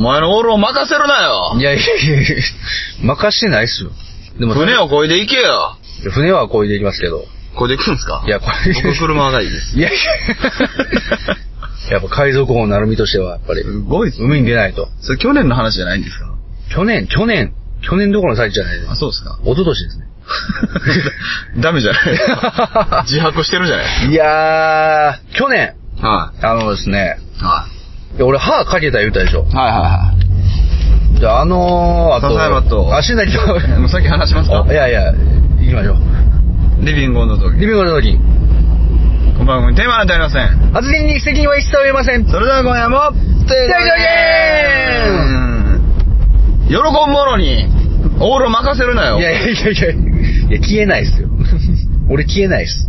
お前のオールを任せるなよいやいやいやいや任してないっすよ。でも、船を漕いで行けよ船はこいでいきますけど。漕いで行くんすか？いや、これ、僕車がいいです。いやいや。やっぱ海賊王なるみとしては、やっぱり、すごいっすね海に出ないと。それ去年の話じゃないんですか？去年、去年、去年どころの最中じゃないですあ、。そうですか一昨年ですね。ダメじゃないですか自白してるじゃないですいやー、去年、か。はあのですね、い。はいや俺歯かけた言うたでしょ。い。はいはで、あのー、あと、笹山と足なりと、いはい。もう先話しますか？いやいや、行きましょう。リビングの時。リビングの時、この番組テーマなんてありません。発言に責任は一切負いません。それでは今夜も、テレゲー喜ぶ者に、オールを任せるなよ。いやいやいやいや、いや消えないっすよ。俺消えないっす。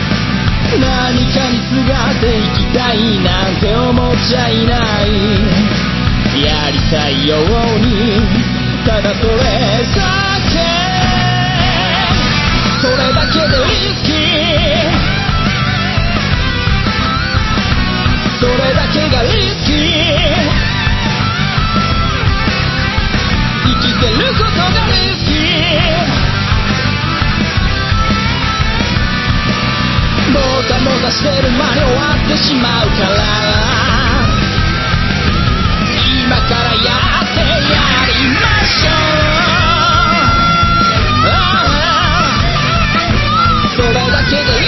何かにすがっていきたいなんて思っちゃいない。やりたいようにただそれだけそれだけでリスキーしてる間に終わってしまうから今からやってやりましょう。ああ。それだけで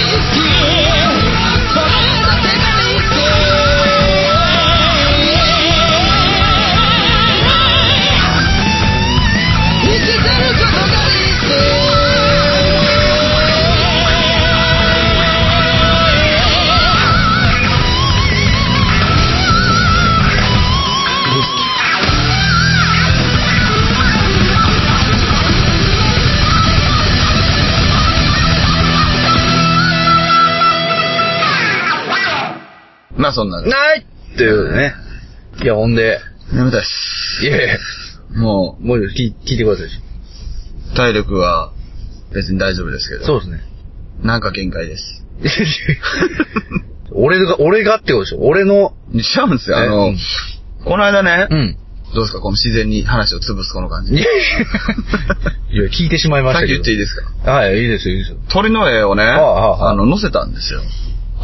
そんな。ないっていうね。いや、ほんで、眠たいっす。いやいや、ももう聞い聞いてください。う、体力は別に大丈夫ですけど。そうですね。なんか限界です。俺が、俺がってことでしょ？俺の、違うんですよ。あえの、うんこの間ね、うん。どうですか？この自然に話を潰すこの感じ。いや聞いてしまいましさっきたけど。言っていいですか？はい、いいですよ、いいですよ。鳥の絵をね、ああああの、載せたんですよ。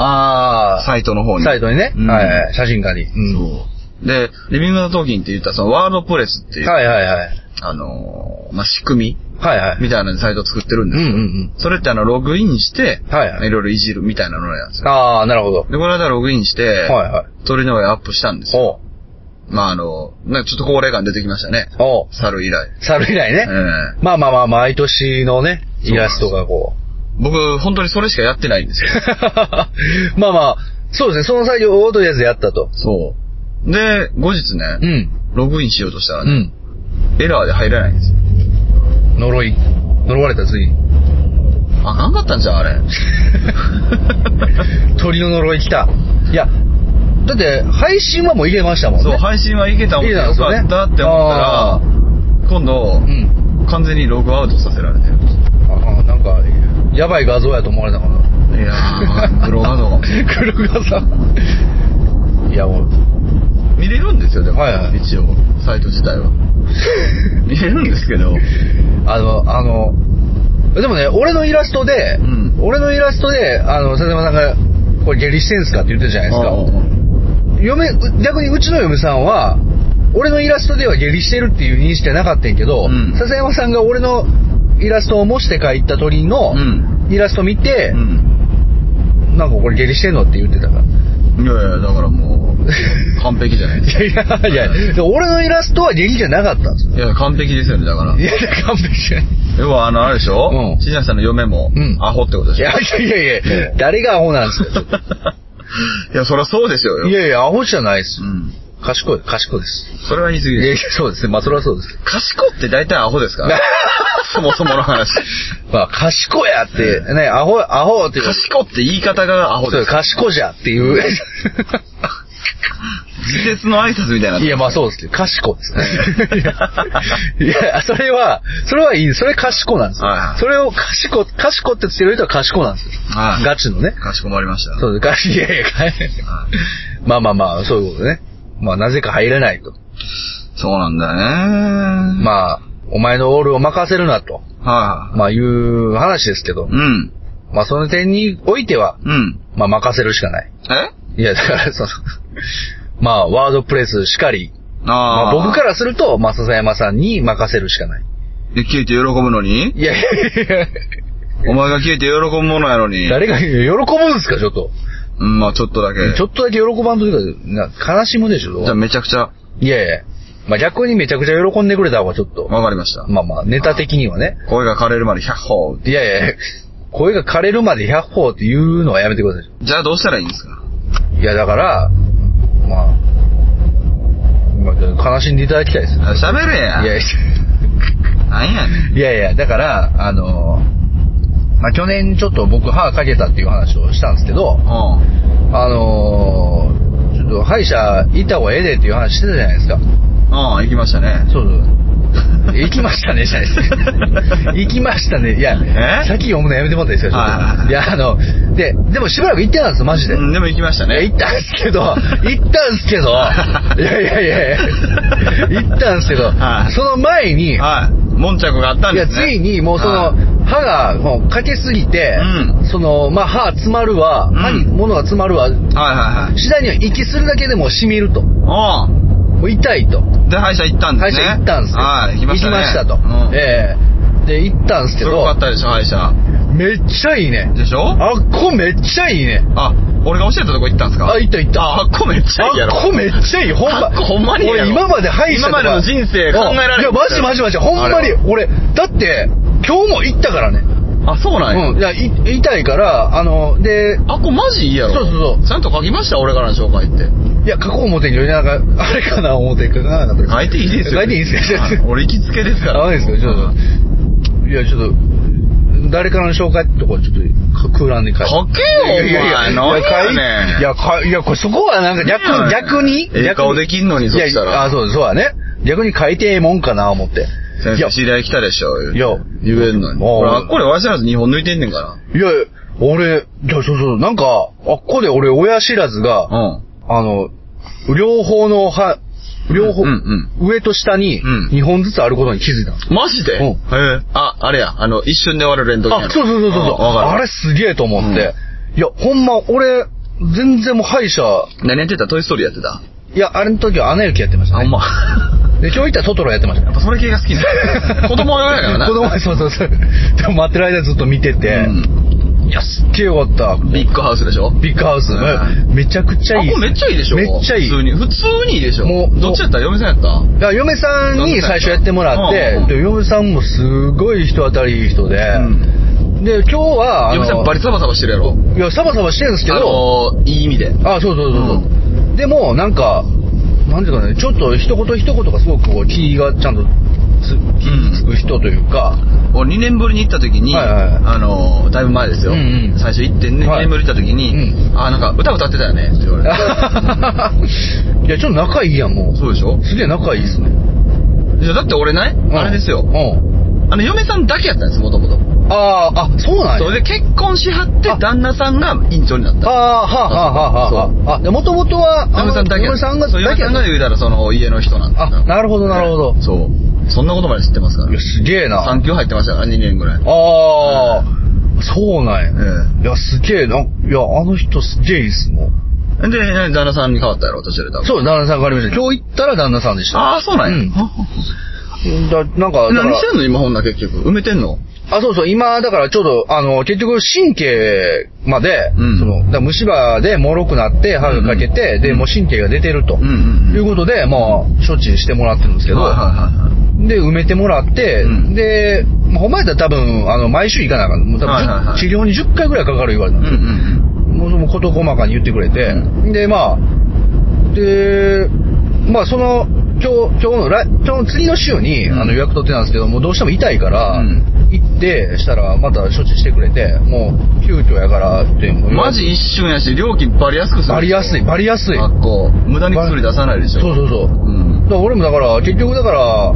あサイトの方に。サイトにね。うんはいはい、写真家に。うん。そう。で、リビングのトーキンって言ったそのワードプレスっていう、はいはいはい。あのーまあ、仕組みはいはい。みたいなサイトを作ってるんうんですよ。うんうん。それってあの、ログインして、はいはいいろいろいじるみたいなのなんですよ。ああ、なるほど。で、この間ログインして、はいはい。鳥の絵アップしたんですよ。おう。まあ、あの、なんかちょっと高齢感出てきましたね。おう。猿以来。猿以来ね。ええまあまあまあ、毎年のね、イラストがこう。僕、本当にそれしかやってないんですよ。まあまあ、そうですね、その作業をとりあえずやったと。そう。で、後日ね、うん。ログインしようとしたらね、うん。エラーで入れないんですよ。呪い。呪われたついに。あかんかったんじゃん、あれ。鳥の呪い来た。いや、だって、配信はもう入れましたもんね。そう、配信はいけたもんいけたんよかったって思ったら、今度う、ん。完全にログアウトさせられてる。やばい画像やと思われたかな。いやー、黒画像。黒画像。いや、もう、見れるんですよ、でも。はいはい一応、サイト自体は。見れるんですけど。あの、あの、でもね、俺のイラストで、うん俺のイラストで、あの、笹山さんが、これ下痢してんすかって言ってるじゃないですか。嫁、逆にうちの嫁さんは、俺のイラストでは下痢してるっていう認識はなかったんやけど、うん笹山さんが俺のイラストを模して描いた鳥のうん。イラスト見てう、ん。なんかこれ下痢してんのって言ってたから。いやいや、だからもう、完璧じゃないですか。いやいやいや、で俺のイラストは下痢じゃなかったんですよ。いや、完璧ですよね、だからい。や、完璧じゃない。要は、あの、あれでしょ？うん新崎さんの嫁もうん、アホってことでしょ？いやいやいやいや、誰がアホなんですか？いや、そりゃそうでしょうよ。いやいや、アホじゃないですよ。うん。賢い、賢いです。それは言い過ぎいやいです。やそうですね。まあ、それはそうです。賢って大体アホですから。そもそもの話。まあ、賢やって、ね、アホ、アホっていうか賢って言い方がアホそうです。賢じゃっていう。自説の挨拶みたいにないや、まあそうですけど、賢ですね。いや、それは、それはいい。それ賢なんですよはいは。いそれを賢、賢ってつける人は賢なんですよ。はいガチのね。かしこまりました。そうです。ガチ、いやいや、まあまあまあ、そういうことね。まあ、なぜか入れないと。そうなんだよね。まあ、お前のオールを任せるなと。はまあ、いう話ですけどい。。うん。まあ、その点においては、うん。まあ、任せるしかない。え？いや、だから、その、まあ、ワードプレスしかり、まああ、僕からすると、まあ、笹山さんに任せるしかない。で、消えて喜ぶのに？いやいやいやお前が消えて喜ぶものやのに。誰が喜ぶんですか、ちょっと。うん、まあちょっとだけ。ちょっとだけ喜ばんというか、な悲しむでしょ。じゃあめちゃくちゃ、いやいや。まあ、逆にめちゃくちゃ喜んでくれた方がちょっと。わかりました。まあまあ、ネタ的にはね。声が枯れるまで100歩。いやいや、声が枯れるまで100歩って言うのはやめてください。じゃあどうしたらいいんですか？いや、だから、まあ、まあ、悲しんでいただきたいです喋れや。いやいなんやねん。や、いやいや、だから、あの、まあ、去年ちょっと僕歯かけたっていう話をしたんですけど、うあのーちょっと歯医者行った方がええでっていう話してたじゃないですか。ん。うん、行きましたね。そうそう。行きましたね、じゃないですか。行きましたね。いや、え？先読むのやめてもらっていいですか、ちょっとはいはいはいいや、あの、で、でもしばらく行ってたんですよ、マジで。うん、でも行きましたいや、ね。行ったんですけど、行ったんですけど、いやいやいやいや、行ったんですけど、はいその前に、はい。悶着があったんいや、ですね。ついにもうそのは、歯がもうかけすぎて、うその、まあ歯詰まるわ、うん歯に物が詰まるわ、いはいはい。次第には息するだけでも染みると。うもう痛いと。ん。で、歯医者行ったんで歯医すね。者行ったんですよ。はい、行きましたね。行きましたと。うん。ええで、行ったんですけすごかっど、たでしょ、歯医者。めっちゃいいね。でしょ？あっこめっちゃいいね。あ、俺が教えたとこ行ったんですか？あ、行った行った。あ、あっこめっちゃいいやろ。あっこめっちゃいい。ほんま。ほんまに俺今まで歯医者今までの人生考えられんいや、マジマジマジ。ほんまに俺、だって、今日も行ったからね。あ、そうなんや。うん。いや、い痛いから、あの、で、あっこマジいいやろ。そうそうそうちゃんと書きました、俺からの紹介って。いや、過去表に、なんか、あれかな、表かな、なんか。書いていいですよ。書いていいですよ。はい俺行きつけですから。あ、いいですか、ちょっと。いや、ちょっと、誰からの紹介ってとこちょっと、空欄に書いて。書けよいやいやいやお前いやねんいや、かいや、これそこはなんか逆逆にええ顔できんのにそしたらあ、そうそうだね。逆に書いてええもんかな、思って。先生、いや、知り合い来たでしょ。いや言えんのに。俺、あっこでわしらず2本抜いてんねんかいや、俺、いや、そうそう、なんか、あっこで俺、親知らずが、ら。うん。あの、両方の歯、両方、うん上と下にうん2本ずつあることに気づいたんです。マジで？うんへえ。あ、あれや。あの、一瞬で終わるレントゲンやあ、ろ。そうそうそうそう。んわかる。あれすげえと思って。いや、ほんま、俺、全然もう歯医者、何やってた？トイストーリーやってた？いや、あれの時はアナ雪やってましたね。んま。で、今日行ったらトトロやってましたねやっぱそれ系が好きなの 子供用やからな。子供そうそうそう。でも待ってる間ずっと見てて、いや、すっげえよかった。ビッグハウスでしょ？ビッグハウス。うんめちゃくちゃいい。あ、これめっちゃいいでしょ？めっちゃいい。普通に。普通にいいでしょ？もうどっちやった？嫁さんやった？いや、嫁さんに最初やってもらって、うんうんで嫁さんもすごい人当たりいい人で、で、今日は、嫁さんバリサバサバしてるやろ？いや、サバサバしてるんですけあど、のー、いい意味で。あ、そうそうそうそう。でも、なんか、なんていうかね、ちょっと一言一言がすごくこう気がちゃんとつ、気つく人というか、俺2年ぶりに行った時に、はいはいはいあのー、だいぶ前ですよ。うんうん最初行ってね、2はい年ぶりに行った時に、うあ、なんか歌歌ってたよねって言われて。いや、ちょっと仲いいやん、もう。そうでしょ？すげえ仲いいっすね。いやだって俺ね、あれですよう。ん。あの、嫁さんだけやったんです、もともと。ああ、あ、そうなんや。それで結婚しはってあ、旦那さんが院長になった。ああ、はあ、はあ、はあ、はあ。あ、で、もともとは、嫁さんだけや嫁さんがそう嫁さんが言うたらその家の人なんだあ、なるほど、なるほど。そう。そんなことまで知ってますからいや、。すげえな。産休入ってましたから、2年ぐらい。ああ、そうなんや。えいや、すげえな。いや、あの人すげえいいっすもん。えで、旦那さんに変わったやろ、年寄り多分。そう、旦那さん変わりました。今日行ったら旦那さんでした。ああ、そうなんや。うんだなんか、何してんの今ほんな結局。埋めてんの？あ、そうそう、今、だからちょうど、あの、結局、神経まで、うん。その、だ虫歯で脆くなって、歯が欠けて、で、うんうん。もう神経が出てると。うんうんうん。いうことで、まあ、処置してもらってるんですけど、はいはいはい。で、埋めてもらって、うん。で、まあ、ほんまやったら多分、あの、毎週行かなあかん。もう多分、はいはいはい。治療に10回ぐらいかかる言われたんうんですよ。うんもうもう事細かに言ってくれて、で、まあ、で、まあその、今日、今日の来、今日の次の週に、うん。あの予約取ってたんですけど、もうどうしても痛いから、うん行って、したらまた処置してくれて、もう急遽やからって、マジ一瞬やし、料金バリ安くするバリ安い、バリ安い。学校。無駄に薬出さないでしょ。そうそうそう。うん。だから俺もだから、結局だから、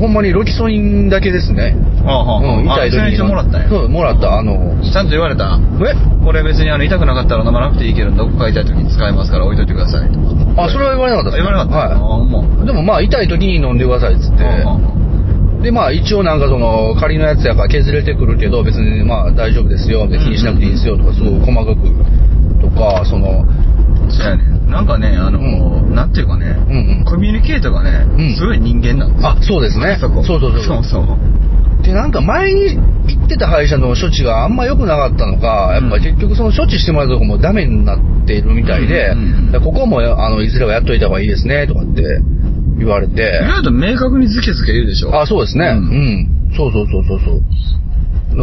ほんまにロキソニンだけですね。ああ、はあ、うん、痛い時にもらったんや。そう、もらった。あの、ちゃんと言われた。え？これ別にあの痛くなかったら飲まなくていいけど、どこか痛い時に使えますから置いといてくださいとか。あ、それは言われなかった言われなかった。あはあ、もい。でもまあ、痛い時に飲んでくださいっつって。で、まあ一応なんかその、仮のやつやから削れてくるけど、別にまあ大丈夫ですよ、で気にしなくていいですよとか、すごい細かくとか、その、そうやね。なんかね、あの、うなんていうかね、うんうんコミュニケートがね、うんすごい人間なんですよ。あ、そうですね。そこ。そうそうそう。そうそう。で、なんか前に行ってた歯医者の処置があんま良くなかったのか、やっぱ結局その処置してもらうとこもダメになっているみたいで、ここもあのいずれはやっといた方がいいですね、とかって言われて意、外と明確にズケズケ言うでしょ。あ、そうですね。ううんん。そうそうそうそう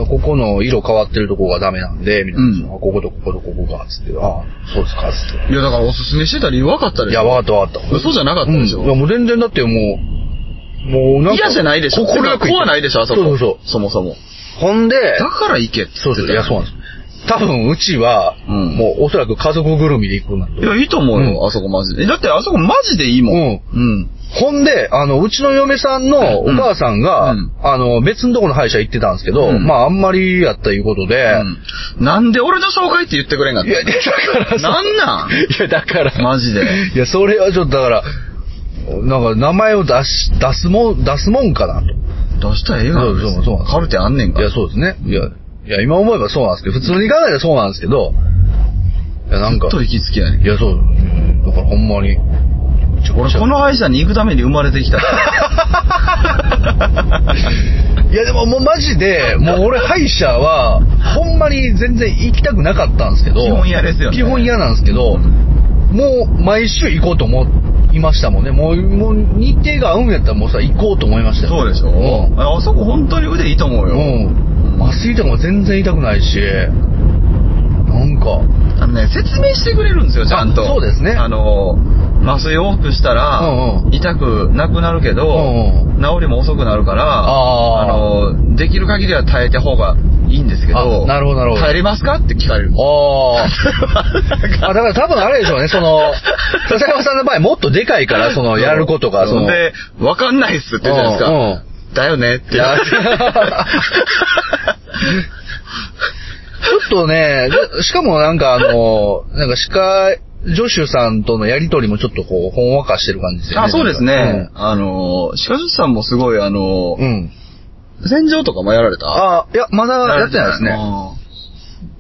ここの色変わってるとこがダメなんで、みたいな。うんあこことこことここが、つって、あそうですか、つって。いや、だからおすすめしてた理由分かったでしょ。いや、わかったわかった。嘘じゃなかったでしょうんいや、もう全然だってもう、もうなんか。嫌じゃないでしょ。心よく怖ないでしょ、あそこ。そうそうそもそも。そう。ほんで、だから行けってそうそう、いや、そうなんでです。多分、うちは、うんもう、おそらく家族ぐるみで行くんだと。いや、いいと思うよ、うんあそこマジで。えだってあそこマジでいいもん。うん。ほんで、あの、うちの嫁さんのお母さんが、うんあの、別のところの歯医者行ってたんですけど、うんまあ、あんまりやったいうことで、うんなんで俺の紹介って言ってくれんかったいや、だからさなんなん？いや、だから。マジで。いや、それはちょっとだから、なんか、名前を出し、出すもん、出すもんかなと。出したらええがなそうそうそうカルテあんねんから。いや、そうですね。いや、いや、今思えばそうなんですけど、普通に考えたらそうなんですけど、いや、なんか、ずっと行きつけやねんいや、そう、うんだからほんまに。俺この歯医者に行くために生まれてきた。いやでももうマジで、もう俺歯医者は、ほんまに全然行きたくなかったんですけど。基本嫌ですよね基本嫌なんですけど、もう毎週行こうと思いましたもんね。もう、もう日程が合うんやったらもうさ、行こうと思いましたよ。そうでしょ、うんあそこ本当に腕いいと思うよ。うん。麻酔とかも全然痛くないし、なんか、あのね、説明してくれるんですよ、ちゃんと。あそうですね。あの、麻酔を多くしたら、うんうん。痛くなくなるけど、うんう治りも遅くなるから、あー。の、できる限りは耐えた方がいいんですけど、あなるほどなるほど。耐えれますかって聞かれる。ああ。あ、だから多分あれでしょうね、その、笹山さんの場合もっとでかいから、その、やることが、その、で、わかんないっすって言うじゃないですか。うんうんだよねって。ちょっとね、でしかもなんかあの、なんか歯科助手さんとのやりとりもちょっとこう、ほんわかしてる感じですよね。あ、そうですね。なんかあの、歯科助手さんもすごい、あの、うん。うん。洗浄とかもやられた？あ、いや、まだやってないですね。あ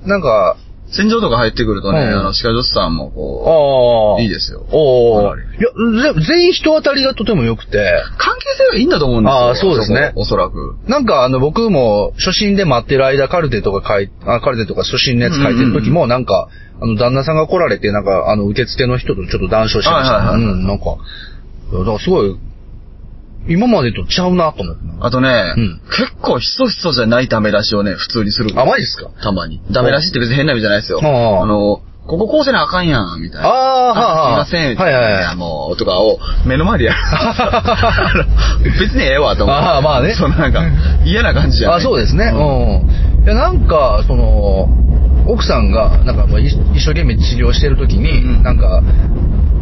なんか、ー洗浄とか入ってくるとね、うんあの、歯科助手さんもこああ。いいですよおお。いや、ぜ全員人当たりがとても良くて、う、関係性がいいんだと思うんですよ。あーそうですねおそらく。なんかあの僕も初心で待ってる間カルテとか書い、あカルテとか初心のやつ書いてる時もなんか、あの旦那さんが来られてなんかあの受付の人とちょっと談笑してましたね。はいはいはいうん、なんか、いやだからすごい、今までとちゃうなと思って。あとね、うん結構ひそひそじゃないダメ出しをね、普通にする。あ、マジですか？たまに。ダメ出しって別に変な意味じゃないですよ。あの、こここうせなあかんやん、みたいな。ああはあはあすいません、みたはいはいはいやもう、とかを目の前でやる。別にええわ、と思って。ああまあね そのなんか、嫌な感じじゃない。あ、そうですね。うん。いや、なんか、その、奥さんが、なんか、一生懸命治療してる時に、うんうん。なんか、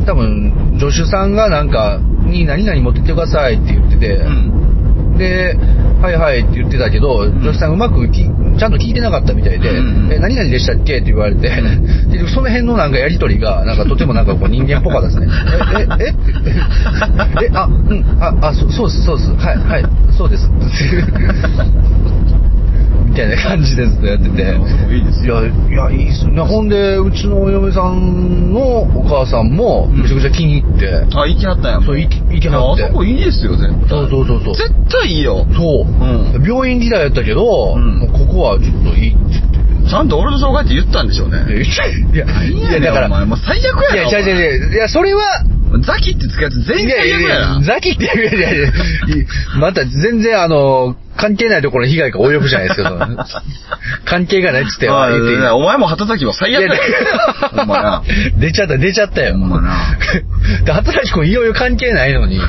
多分、助手さんがなんか、に何々持ってってくださいって言ってて、うん。で、はいはいって言ってたけど、助手さんうまくきちゃんと聞いてなかったみたいで、うんうんえ、何々でしたっけ？って言われて、結局その辺のなんかやりとりが、なんかとてもなんかこう人間っぽかったですね。え、え、え、え、あ、うん、あ、あ、そそうです、そうです、はい、はい、そうです。みたいな感じでずっとやってて。いいですいや、いや、いいっすね。ほんで、うちのお嫁さんのお母さんも、めちゃくちゃ気に入って、あ、行きはったんや。そう行き行きはっていやあそこいいですよ、絶対。そうそうそうそう絶対いいよ。そう、ん病院時代やったけど、うんもうここはちょっといいって言って。ちゃんと俺の紹介って言ったんでしょうね。いや、いや、いやだから、お前もう最悪やな。いや、違う違う違う。いや、それは、う。ザキってつくやつ全員最悪やな。ザキって、いやいやいやいや、また全然あの、関係ないところに被害が及ぶじゃないですか。関係がないっつっては言っていいお前も旗きは最悪や。ほんまな。出ちゃった、出ちゃったよ。ほんまな。で、畑き君いろいろ関係ないのに。い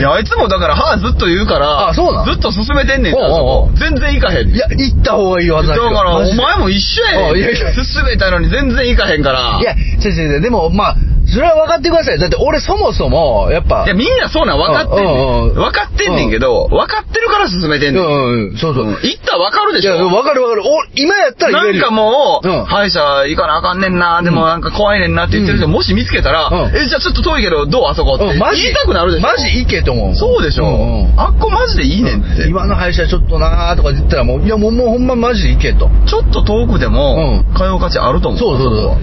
や、あいつもだから歯ずっと言うから、あそうなんずっと進めてんねんておうおうおうあそこ全然行かへんねん。いや、行った方がいいよ、だから、お前も一緒やねん。進めたのに全然行かへんから。いや、違う違う違う、でも、まあ、それは分かってください。だって俺そもそも、やっぱ。いや、みんなそうなん分かってんねうん。分かってんねんけど、分かってるから進めてんねん。うんうんうん、そうそう。うん行ったら分かるでいや、しょ。分かる分かる。お今やったら言えるよ。なんかもう、うん歯医者行かなあかんねんな、でもなんか怖いねんなって言ってる人、うんもし見つけたら、うんえ、じゃあちょっと遠いけど、どうあそこってうん、マジ言いたくなるでしょ。マジ行けと思う。そうでしょ。あっこマジでいいねんって。今の歯医者ちょっとなーとか言ったらもう、いやもうもうほんまマジで行けと。ちょっと遠くでも、通う価値あると思う。そうそうそ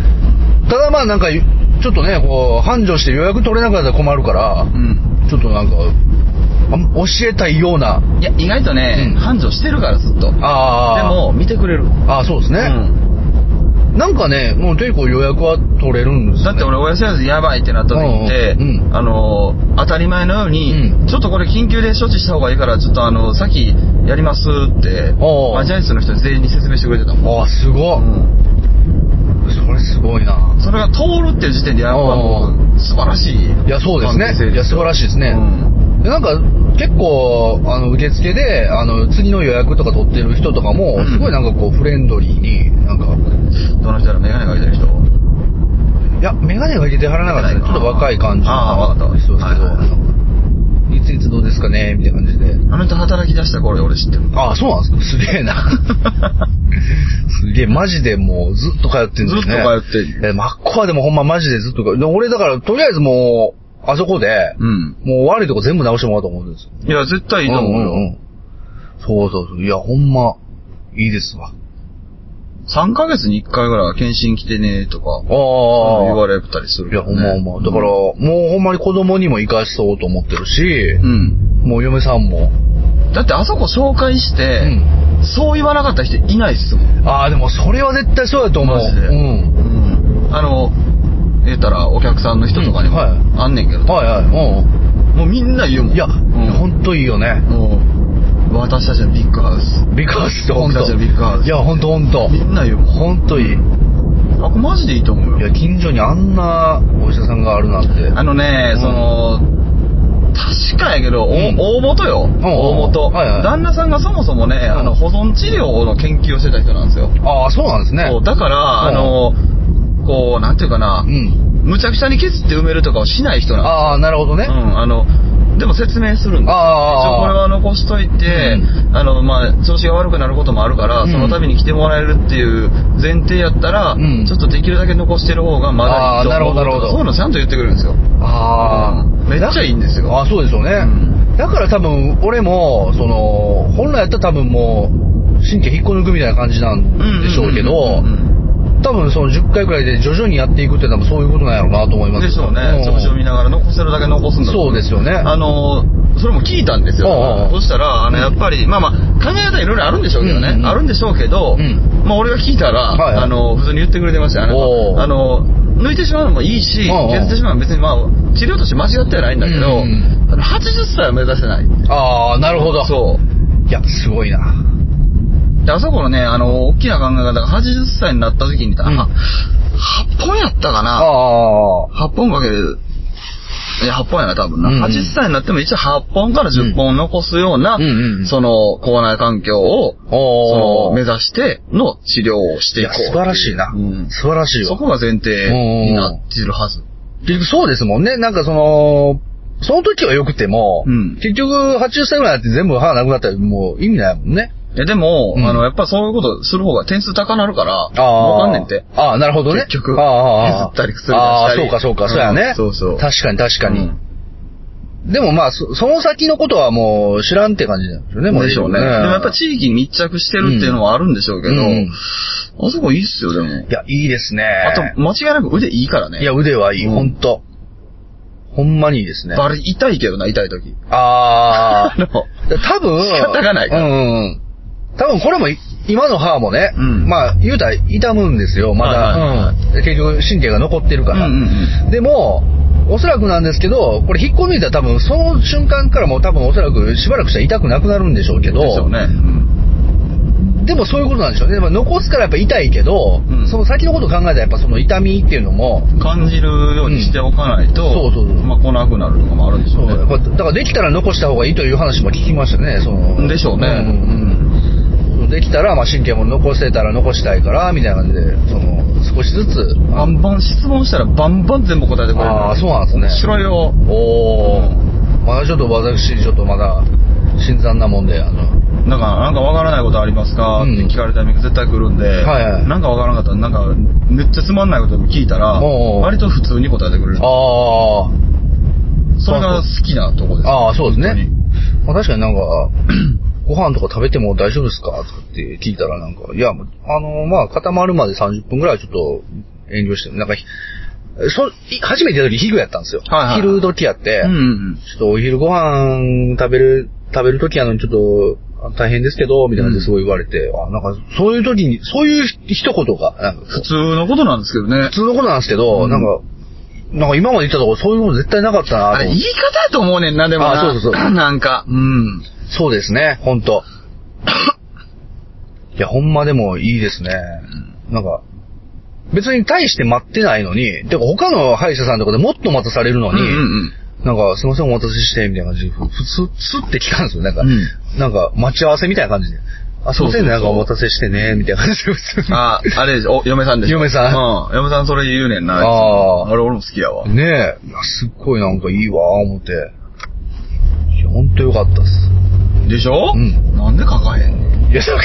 う。ただまあなんか、ちょっとね、こう、繁盛して予約取れなかったら困るから、うん。ちょっとなんか、あ教えたいような。いや、意外とね、うん繁盛してるからずっと。でああ。も、見てくれる。ああ、そうですね。うんなんかね、もう結構予約は取れるんですよ、ね。だって俺、親知らずやばいってなった時って、うんうんあのー、当たり前のように、うんちょっとこれ緊急で処置した方がいいから、ちょっとあの、さっきやりますって、おうマジアイスの人全員に説明してくれてたもん。ああ、すごい、うんそれすごいな。それが通るっていう時点でやっぱもう素晴らしい。いや、そうですね。いや、素晴らしいですね。でなんか、結構、あの、受付で、あの、次の予約とか取ってる人とかも、うんすごいなんかこう、フレンドリーに、なんか、どの人やらメガネかけてる人？いや、メガネかけてはらなかったね。ちょっと若い感じの人ですけど、はいはいいついつどうですかねみたいな感じで。あの人働き出した頃俺知ってる。ああ、そうなんですかすげえな。すげえ、マジでもうずっと通ってんですね。ずっと通ってんえ、真っこはでもほんまマジでずっと通で俺だから、とりあえずもう、あそこで、うん。もう悪いとこ全部直してもらおうと思うんですよ。いや、絶対いいと思うよ。んんんそうそうそう。いや、ほんま、いいですわ。3ヶ月に1回ぐらいは検診来てねとか、ああ。言われたりするいや、ほんまほんま。だから、もうほんまに子供にも生かしそうと思ってるし、うん。もう嫁さんも。だってあそこ紹介しうて、ん。そう言わなかった人いないっすもん。ああ、でもそれは絶対そうやと思う。マジでうん。うん。あの、言ったらお客さんの人とかにもうんはいあんねんけど、はいはい。もうみんな言うもん。うん。いや、うんほんといいよね。もう、私たちのビッグハウス。ビッグハウスって。僕たちのビッグハウスいや、ほんとほんと。みんな言うもん。ほんといい。いあ、これマジでいいと思うよ。や、近所にあんなお医者さんがあるなんて。あのね、うんその、確かやけど、おうん大元よ。大元、はいはい旦那さんがそもそもね、うんあの、保存治療の研究をしてた人なんですよ。ああ、そうなんですね。そうだから、うんあの、こう、なんていうかなう、ん。むちゃくちゃに削って埋めるとかをしない人なんですよ。ああ、なるほどね。うん、あの、でも説明するんですよ。一応これは残しといて、うあの、まあ、調子が悪くなることもあるから、うん。その度に来てもらえるっていう前提やったら、うん。ちょっとできるだけ残してる方がまだいいと思うああなるほどなるほど。そういうのちゃんと言ってくれるんですよ。ああ、うん。めっちゃいいんですよ。ああ、そうですよね。うん。だから多分、俺も、その、本来やったら多分もう、神経引っこ抜くみたいな感じなんでしょうけどうんうんうんうん、多分その10回くらいで徐々にやっていくって多分そういうことなんやろうなと思いますでしょうね。調子を見ながら残せるだけ残すんだそうですよね。あの、それも聞いたんですよ。そしたら、あの、やっぱり、まあまあ、考え方いろいろあるんでしょうけどね。あるんでしょうけど、うんまあ俺が聞いたら、あの、普通に言ってくれてましたよ。あおうの、あの抜いてしまうのもいいし、削ってしまうのも別にまあ、治療として間違ってはないんだけど、うんうんあの80歳は目指してない。ああ、なるほど。そう。いや、すごいな。で、あそこのね、あの、大きな考え方が80歳になった時に、うんあ、8本やったかな。ああ。8本かける、いや、8本やな、多分な。うんうん80歳になっても一応8本から10本残すような、うんその、口内環境を、その、目指しての治療をしていこう素晴らしいなうん素晴らしいわそこが前提になってるはず。結局そうですもんね。なんかその、その時は良くても、うん結局80歳ぐらいになって全部歯なくなったらもう意味ないもんね。いや、でも、うんあの、やっぱそういうことする方が点数高なるから、ああ。わかんねんて。ああ、なるほどね。結局ああああ削ったり薬出したりああ、そうかそうか、そうやね。うんそうそう確かに確かに。うんでもまあそ、その先のことはもう知らんって感じなんですよね、もうでしょうね。でもやっぱ地域に密着してるっていうのはあるんでしょうけど、うんあそこいいっすよ、でも。いや、いいですね。あと、間違いなく腕いいからね。いや、腕はいい、うんほんと。ほんまにいいですね。あれ痛いけどな、痛い時。あ あの、ー。多分、仕方がないからうんうんうん。多分これもい今の歯もね、うんまあ言うたら痛むんですよ、まだ。はいはいはいうん結局神経が残ってるから。うんうんでも、おそらくなんですけど、これ引っこ抜いたら多分、その瞬間からもう多分おそらくしばらくしたら痛くなくなるんでしょうけど、でね。うんでもそういうことなんでしょうね。でも残すからやっぱ痛いけど、うんその先のことを考えたらやっぱその痛みっていうのも、感じるようにしておかないと、うんそうそうそうまあ来なくなるとかもあるんでしょうね。やっぱだからできたら残した方がいいという話も聞きましたね。そのでしょうね。うんできたら、まあ、神経も残せたら残したいから、みたいな感じで、その、少しずつ。バンバン質問したらバンバン全部答えてくれる。ああ、そうなんですね。面白いよ。おー。まだちょっと私、ちょっとまだ、新参なもんで、あの、なんか、なんかわからないことありますか、うんって聞かれたタイミング絶対来るんで、はいはいなんかわからなかったら、なんか、めっちゃつまんないこと聞いたら、おうおう割と普通に答えてくれる。あそれが好きなとこです。あ、ああ、そうですね本。まあ、確かになんか、ご飯とか食べても大丈夫ですか？とかって聞いたらなんか、いや、あの、まあ、固まるまで30分くらいちょっと遠慮して、なんか、そ、い初めてやった時昼やったんですよ。はいはい昼時やって、うんうんちょっとお昼ご飯食べる、食べる時やのにちょっとあ大変ですけど、みたいな感じですごい言われて、あ、なんかそういう時に、そういう一言が、なんかこう普通のことなんですけどね普。通のことなんですけど、うんなんか、なんか今まで言ったとこそういうこと絶対なかったなあれ言い方やと思うねんな、でもな。あそうそうそう なんか、うん。そうですね、ほんと。いや、ほんまでもいいですね。なんか、別に大して待ってないのに、てか他の歯医者さんとかでもっと待たされるのに、うんうんうんなんか、すいません、お待たせして、みたいな感じで、ふ普通、スって聞かんですよ。なんか、うんなんか、待ち合わせみたいな感じで。あ、すいませんね、なんかお待たせしてね、みたいな感じで、普通に。あ、あれ、お、嫁さんでしょ嫁さんうん。嫁さんそれ言うねんな。あーあれ俺も好きやわ。ねえ、すっごいなんかいいわ、思って。いや、ほんとよかったっす。でしょ？うんなんで書かへんねん。いや、だか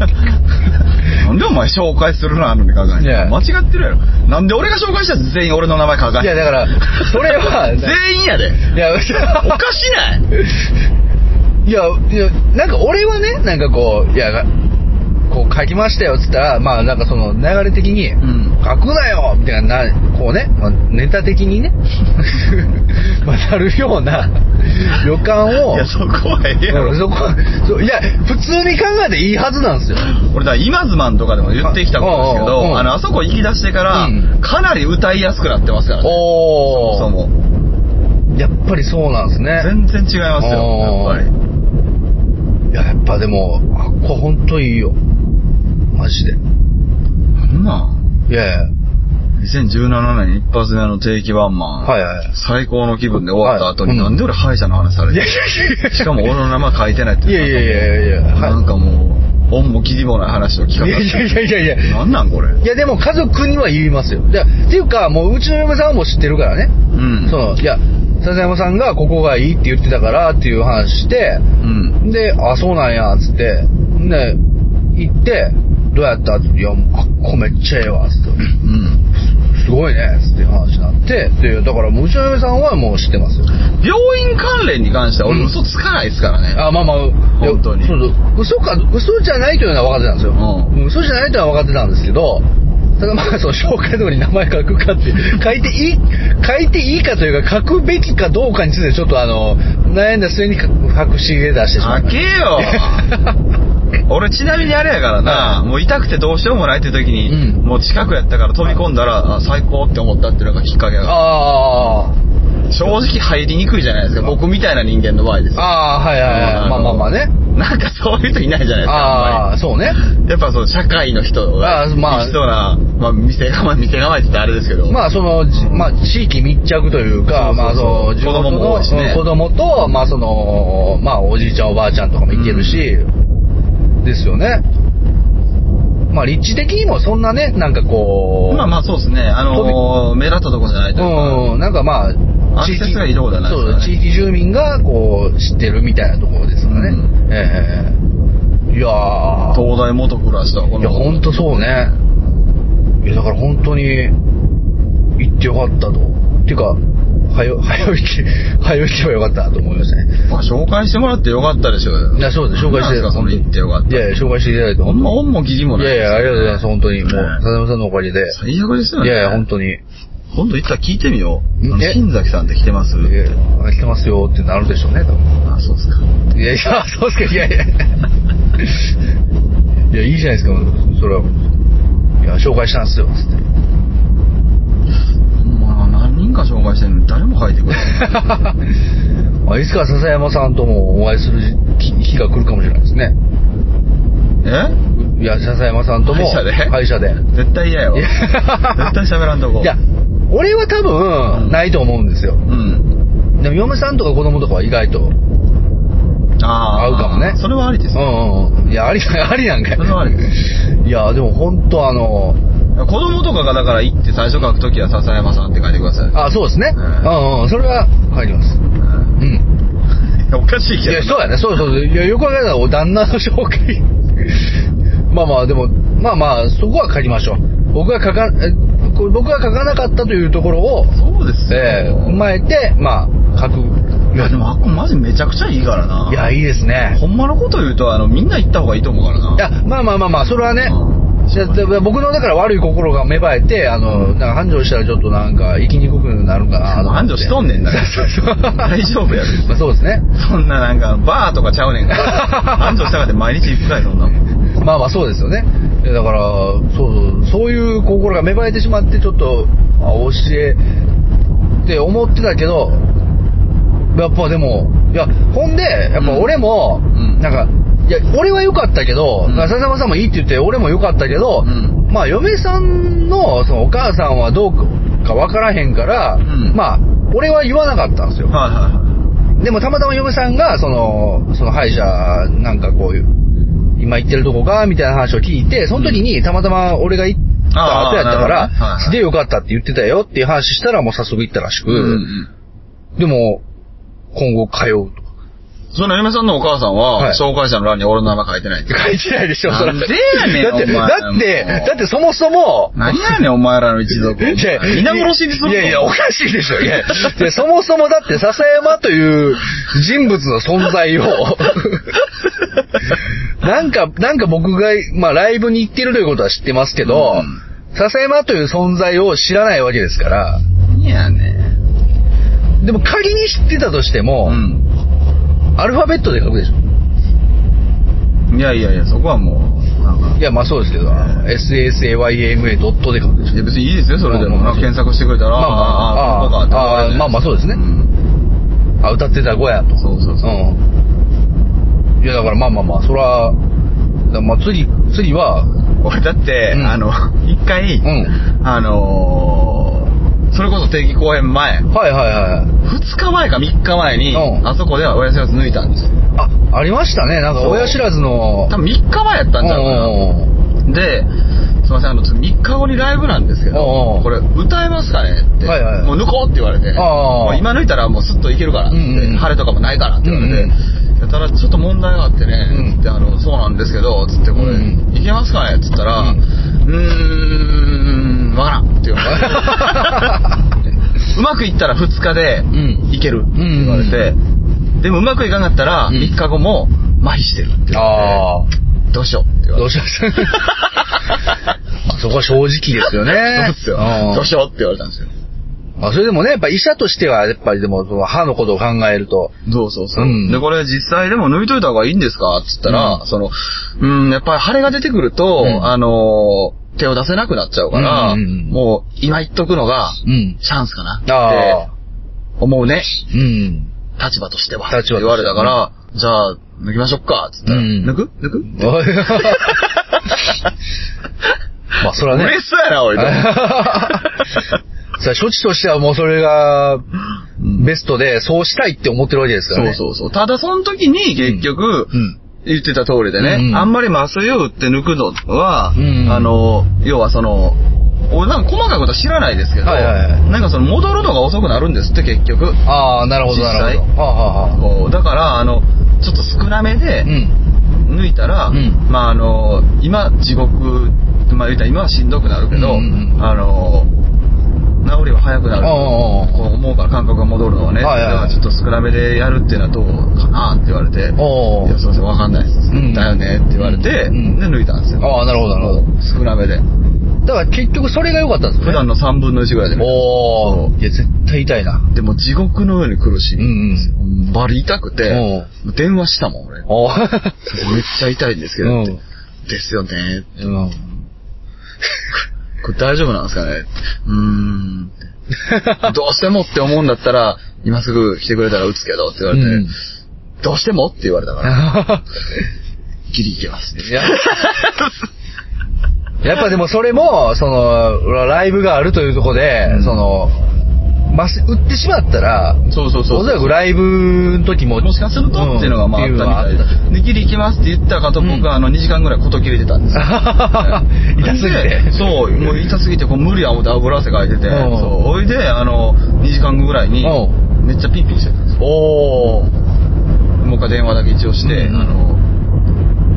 ら、なんでお前紹介するなのに書かへんいやねん。間違ってるやろ。なんで俺が紹介したら全員俺の名前書かへん？いや、だから、それは、全員やで。いや、おかしない？いや、いや、なんか俺はね、なんかこう、いや、こう書きましたよっつったら、まあなんかその流れ的に、ん書くなよみたいな、なこうね、まあ、ネタ的にね、まあなるような予感を、いや、そこはええやろうん。そこはそういや、普通に考えていいはずなんですよ。俺だから今ズマンとかでも言ってきたことですけど、あの、あそこ行き出してからうん、かなり歌いやすくなってますからね。おー。そもやっぱりそうなんですね。全然違いますよ、やっぱり。いや、やっぱでも、あっこほんといいよ。マジで。なんなんいやいや、2017年一発目の定期ワンマン。はいはい。最高の気分で終わった後に、なんで俺歯医者の話されていやいやいやしかも俺の名前書いてないって。いやいやいやいや、はいなんかもう、恩も義理もない話を聞かいやいやいやいやいや。なんなんこれ？いやでも家族には言いますよ。でっていうか、もううちの嫁さんはもう知ってるからね。うん。その、いや、笹山さんがここがいいって言ってたからっていう話して、うん。で、あ、そうなんや、つって、で、行って、どうやったって、いや、もうあっこめっちゃええわ、つって。うん。すごいね、つっていう話になって、で、だからもううちの嫁さんはもう知ってますよ。病院関連に関しては俺嘘つかないですからね。あ、まあまあ、いや本当にそうそう。嘘か、嘘じゃないというのは分かってたんですよ。ううん嘘じゃないというのは分かってたんですけど、ただまあ、その紹介のところに名前書くかって、書いていい、書いていいかというか、書くべきかどうかについてちょっとあの、悩んだ末に隠しで出してしまった。書けよ。俺ちなみにあれやからな、はいもう痛くてどうしようもないって時に、うん。もう近くやったから飛び込んだら、あ最高って思ったっていうのがきっかけだから。あ正直入りにくいじゃないですか。僕みたいな人間の場合ですあ、よ。ああ、はいはいはい。まあまあまあね。なんかそういう人いないじゃないですかああ、んそうね。やっぱその社会の人があーまそうな、まあ、店構え店構えって言ったらあれですけど。まあその、じまあ地域密着というか、まあその、地元子供もの多いしね。子供と、まあその、まあおじいちゃんおばあちゃんとかも行けるし、ですよね。まあ立地的にもそんなね、なんかこう、まあまあそうですね。あのー目立ったとこじゃないというか、うん、なんかまあ、アクセスがいいとこじゃないですそう、地域住民がこう、知ってるみたいなところですからね。うんええいやー。東大元暮らしたこのいや、ほんとそうね。いや、だから本当に、行ってよかったと。っていうか、はよ、はよ行け、はよ行けばよかったなと思いましたね。まあ紹介してもらってよかったでしょうよいや、そうです、紹介してその行ってよかったいやいや、紹介していただいて、ほんま恩も義理もないいやいや、ありがとうございます、本当に。もう、ね笹山さんのおかげで。最悪ですよねいやいや、本当に。今度行ったら聞いてみよう。あの新崎さんって来てます？いやあ来てますよってなるでしょうね、多分。あ、そうですか。いやいや、そうっすか、いやいや。いや、いいじゃないですか、それは。いや、紹介したんすよ、つって。まあ、何人か紹介してるのに誰も入ってくれない。ま あいつか笹山さんともお会いする日日が来るかもしれないですね。え？いや、笹山さんとも。歯医者で？歯医者で。絶対嫌やわ。いや絶対喋らんとこ。いや、俺は多分、ないと思うんですよ。うん。でも、嫁さんとか子供とかは意外と。ああ。合うかもねそれはありですうよ。んうん。いや、あり、ありなんかいそれはありです。いや、でも本当あの、子供とかがだから行って最初書くときは笹山さんって書いてください。あ、そうですね。ううんうん。それは入ります。うん。いやおかしいけど。いや、そうやね。そうそう。いや、よく考えたら、お旦那の紹介。まあまあ、でも、まあまあ、そこは書きましょう。僕が書か、僕が書かなかったというところを、そうですよ。えー踏まえて、まあ、書く。いや、でもあっこマジめちゃくちゃいいからな。いや、いいですね。ほんまのこと言うと、あの、みんな行った方がいいと思うからな。いや、まあまあまあまあ、それはね、うん僕のだから悪い心が芽生えて、あの、なんか繁盛したらちょっとなんか生きにくくなるかなと。繁盛しとんねんだからそうそうそう大丈夫やろ まあそうですね。そんななんか、バーとかちゃうねんから。繁盛したかって毎日行くかい、そんなもん。まあまあそうですよね。だから、そうそう、そういう心が芽生えてしまって、ちょっと、あ教えって思ってたけど、やっぱでも、いや、ほんで、やっぱ俺も、うん。なんか、いや、俺は良かったけど、うん。笹山さんもいいって言って、俺も良かったけど、うん。まあ、嫁さんの、そのお母さんはどうか分からへんから、ん。まあ、俺は言わなかったんですよ。はいはいはでもたまたま嫁さんが、その、その歯医者、なんかこういう、今行ってるとこが、みたいな話を聞いて、その時にたまたま俺が行った後やったからすげえよかったって言ってたよっていう話したらもう早速行ったらしく、い。うんうん。でも、今後通うとか。その嫁さんのお母さんは、はい紹介者の欄に俺の名前書いてないんですよ書いてないでしょ、それなんでやねんだって、だって、だってそもそも、何やねん、お前らの一族。いや皆殺しにするのいやいや、おかしいでしょ。いや、でそもそもだって笹山という人物の存在を、なんか、なんか僕が、まあライブに行ってるということは知ってますけど、うん笹山という存在を知らないわけですから、何やねでも仮に知ってたとしてん。も、アルファベットで書くでしょ。うん。いやいやいや、そこはもう。いや、まあそうですけど、SSAYAMA ドットで書くでしょい。や別にいいですよ、それでも。まあまあなんか検索してくれたら、まあまあああ、まあまあそうですねんあ、歌ってた子やと。そうそうそう。うん。いや、だからまあまあまあ、そら、だまあ次、次は、俺だって、うんあの、一回、うん。あのー、それこそ定期公演前、はいはいはい。2日前か3日前に、うんあそこでは親知らず抜いたんですよ。あ、ありましたね。なんか親知らずの、多分3日前やったんちゃうかな。うんで、すいません、あの、3日後にライブなんですけどこれ歌えますかねって、はいはい。もう抜こうって言われて、もう今抜いたらもうスッといけるからって、うんうん。晴れとかもないからって言われて、うんやたらちょっと問題があってね、うん。つってあの、そうなんですけど、つってこれ、うんいけますかねっつったら、ううんーん、わからんって言われて、うまくいったら2日でうん。いけるって言われて、でもうまくいかなかったらうん。3日後も麻痺してるって言われて、あどうしようって言あ、われて。どうしましたあそこは正直ですよね。そうですよ。んどうしようって言われたんですよ。まあ、それでもね、やっぱ医者としては、やっぱりでも、その歯のことを考えると、そうそうそう。うんで、これ実際でも抜いといた方がいいんですかって言ったら、うんその、うん、やっぱり腫れが出てくると、うんあのー、手を出せなくなっちゃうから、うんうんうんもう今言っとくのが、うん。チャンスかなってああ、思うね。うん。立場としては。立場としては言われたから、じゃあ、抜きましょうかって言ったら、うん抜く抜くおいまあ、それはね。嬉しそうやな、おい。さあ、処置としてはもうそれが、ベストで、そうしたいって思ってるわけですからね。そうそうそう。ただその時に結局、うん。言ってた通りでね、うんあんまり麻酔を打って抜くのは、うんあの、要はその、俺なんか細かいことは知らないですけど、はいはいはいなんかその戻るのが遅くなるんですって結局。ああ、なるほど、なるほど。はあ、はあだから、あの、ちょっと少なめでうん。抜いたら、うんまああの、今地獄、まあ言ったら今はしんどくなるけど、うんうんうんあの、治りは早くなると思うから感覚が戻るのはね、はいはいだからちょっと少なめでやるっていうのはどうかなって言われて、いや、すいません、わかんないです。うんだよねって言われて、うんで、抜いたんですよ。ああ、なるほど、なるほど。少なめで。だから結局それが良かったんですね。普段の3分の1ぐらいで。おー。いや、絶対痛いな。でも地獄のように苦しいんですよ。うんバリ痛くて、電話したもん、俺。めっちゃ痛いんですけどって、うんですよね。うん。これ大丈夫なんですかね？うーん。どうしてもって思うんだったら、今すぐ来てくれたら打つけどって言われて、うん。どうしてもって言われたから、ギリいけます。いや。やっぱでもそれも、その、ライブがあるというところで、うん。その、まし、売ってしまったら、そうそうそう。おそらくライブの時も、もしかするとっていうのがまああったみたいで。で、ギリ行きますって言ったかと僕はあの2時間ぐらいこと切れてたんですよ。た 痛すぎてで。そう、もう痛すぎてこう無理や思って油汗かいてて、うんそう、おいで、あの、2時間ぐらいにう、めっちゃピンピンしてたんですよ。おー。もう一回電話だけ一応して、うんあの、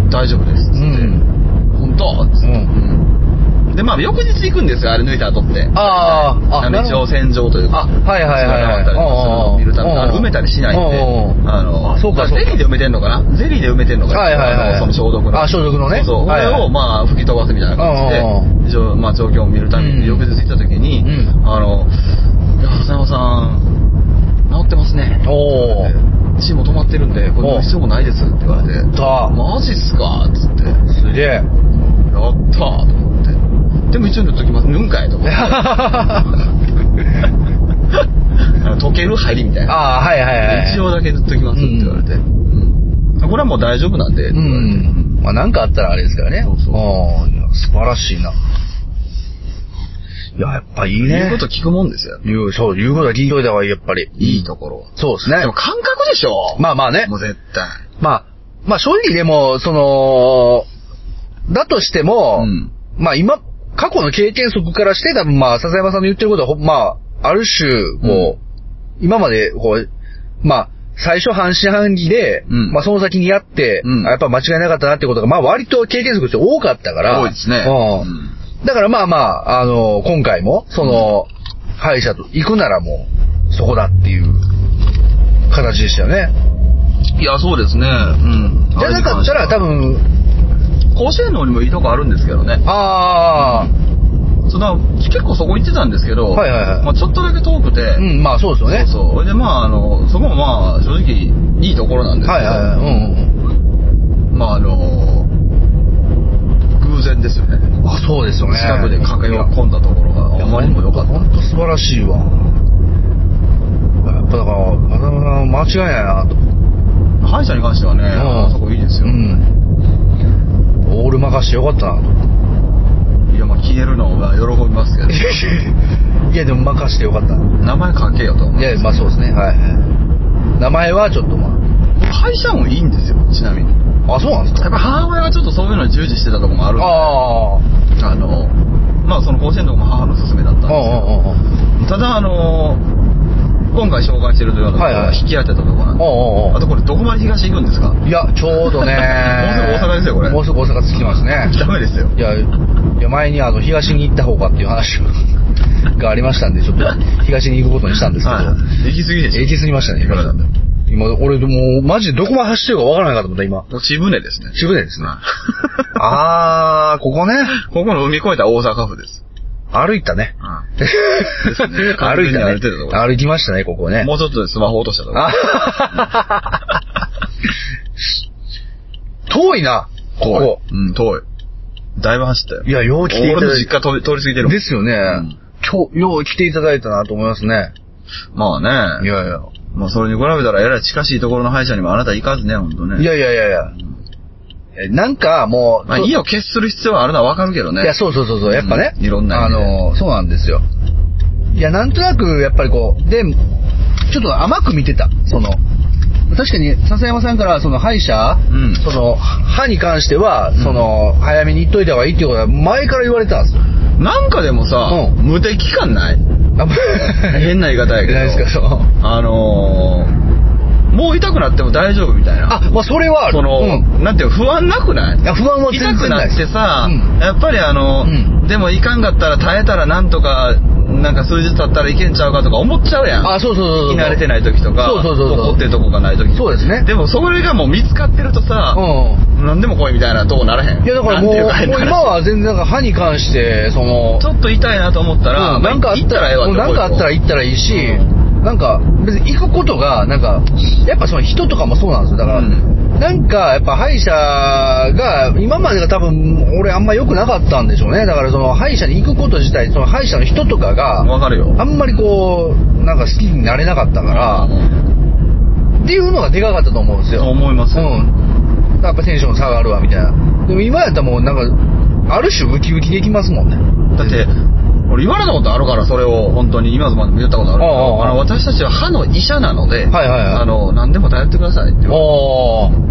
大丈夫ですっつって、うん本当っつって、で、まあ、翌日行くんですよ、あれ抜いた後って。あーああのなるほど一応洗浄というか。あはいはいはいはいそれがあったりとかするのを見るためあの埋めたりしないんで、うんあの、あそうかそうかゼリーで埋めてんのかなゼリーで埋めてんのかなはいはいはいその消毒の。あ消毒のねそうそう。はいはいこれを、まあ、吹き飛ばすみたいな感じでまあ、状況を見るためうんに、翌日行った時に、いや、笹山さん、治ってますね。おー。血も止まってるんで、これ必要もないですって言われて、たマジっすかっつって、やっすげえ。たーと思って。でも一応塗っときます。塗んかいと思って。あの溶ける入りみたいな。ああ、はいはいはい。一応だけ塗っときますって言われて。うんこれはもう大丈夫なんで、ってう言われてん。まあなんかあったらあれですからね。そうそううんいや素晴らしいな。いや、やっぱいいね。言うこと聞くもんですよ。言う、そう、言うことは聞いといた方がいい、やっぱり。いいところは。そうですねでも。感覚でしょまあまあねも。う絶対。まあ、まあ正直でも、その、だとしても、うんまあ今、過去の経験則からして多分まあ、笹山さんの言ってることはほ、まあ、ある種、こう、今まで、こう、まあ、最初半信半疑で、うんまあその先にやって、うんあやっぱ間違いなかったなってことが、まあ割と経験則として多かったから。多いですね。うんだからまあまあ、あの、今回も、その、歯医者と行くならもう、そこだっていう形でしたよね。いや、そうですね。うん。じゃなかったら多分、甲子園の方にもいいとこあるんですけどね。ああ、その結構そこ行ってたんですけど、はいはいはいまあ、ちょっとだけ遠くて、うん、まあそうですよね。そうそう。でまあ、あの、そこもまあ、正直、いいところなんですけど、はいはいはい。うんまあ、あの、偶然ですよね。うん。あ、そうですよね。近くで駆け込んだところがあまりにも良かった。本当素晴らしいわ。やっぱだから、間違いないなと。歯医者に関してはね、うんあそこいいですよ。うん。オール任してよかったなと。いや、まあ、消えるのが喜びますけど、いや、でも任してよかった。名前書けよと。いや、まあそうですね。はいはい。名前はちょっとま歯医者もいいんですよ、ちなみに。あ。あ、そうなんですか？やっぱ母親がちょっとそういうのに従事してたところもあるんで、ああの、まあその甲子園のとこも母の勧めだったんですけど。ただあの、今回紹介してるというようなところはいははい引き当てたところなんで、おうおうおうあとこれどこまで東行くんですか？いや、ちょうどね。もうすぐ大阪ですよこれもうすぐ大阪着きますね。ダメですよ。いや、いや前にあの、東に行った方がっていう話 がありましたんで、ちょっと東に行くことにしたんですけど。はい。行き過ぎでしょ。行き過ぎましたね、いくらなんだよ今、俺もう、マジでどこまで走ってるかわからないかと思った、今。千船ですね。渋谷ですね。はいあー、ここね。ここの海越えた大阪府です。歩いたね。ですね歩いたね歩きましたね、ここね。もうちょっとでスマホ落としたと 遠いな、こ遠いこ。。うん、遠い。だいぶ走ったよ。いや、よう来ていた俺のだい実家通り通り過ぎてるもんですよね。ん今日、よう来ていただいたなと思いますね。まあね。いやいや。まあそれに比べたらえらい近しいところの歯医者にもあなた行かずね、ほんとね。いやいやいやいや。えなんかもう、まあ、と意を決する必要はあるのはわかるけどね。いや、そうそうそうそう、やっぱね。うんいろんなあ意味での、そうなんですよ。いや、なんとなく、やっぱりこう、で、ちょっと甘く見てた。その、確かに、笹山さんから、その、歯医者、うんその、歯に関しては、んその、早めに言っといた方がいいっていうことは、前から言われてたんですよ。なんかでもさ、う無敵感ない？あ 変な言い方やけど。ないですか、そう。あのー、もう痛くなっても大丈夫みたいな。あ、まあ、それはある。その、うん。なんていうの不安なくない？いや、不安は全然痛くなってさ、うん。やっぱりあの、うん。でもいかんかったら耐えたらなんとか、なんか数日経ったらいけんちゃうかとか思っちゃうやん。あ、そうそうそうそう。慣れてない時とか、そうそうそうそう怒ってるとこがない時そうですね。でもそれがもう見つかってるとさ、うん。なんでも来いみたいなとこならへん。いや、だからもう、もう今は全然、なんか歯に関して、その、ちょっと痛いなと思ったら、うんなんかあったら、行ったらええわってなんかあったら行ったらいいし、うなんか、別に行くことが、なんか、やっぱその人とかもそうなんですよ。だから、うんなんか、やっぱ歯医者が、今までが多分、俺あんま良くなかったんでしょうね。だからその歯医者に行くこと自体、その歯医者の人とかが、わかるよ。あんまりこう、なんか好きになれなかったから、っていうのがでかかったと思うんですよ。思いますようん。やっぱテンション下がるわ、みたいな。でも今やったらもうなんか、ある種ウキウキできますもんね。だって、俺言われたことあるから、それを本当に今までも言ったことあるけああど、あの私たちは歯の医者なので、はいはいはいあの、何でも頼ってくださいって言われああ。